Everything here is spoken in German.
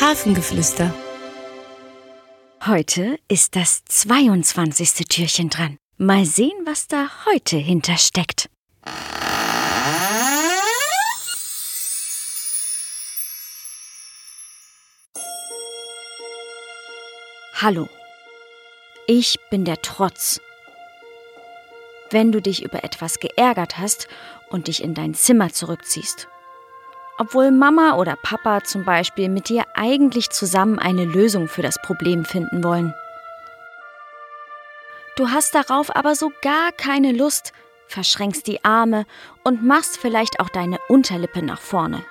Hafengeflüster. Heute ist das 22. Türchen dran. Mal sehen, was da heute hintersteckt. Hallo, ich bin der Trotz. Wenn du dich über etwas geärgert hast und dich in dein Zimmer zurückziehst, obwohl Mama oder Papa zum Beispiel mit dir eigentlich zusammen eine Lösung für das Problem finden wollen. Du hast darauf aber so gar keine Lust, verschränkst die Arme und machst vielleicht auch deine Unterlippe nach vorne.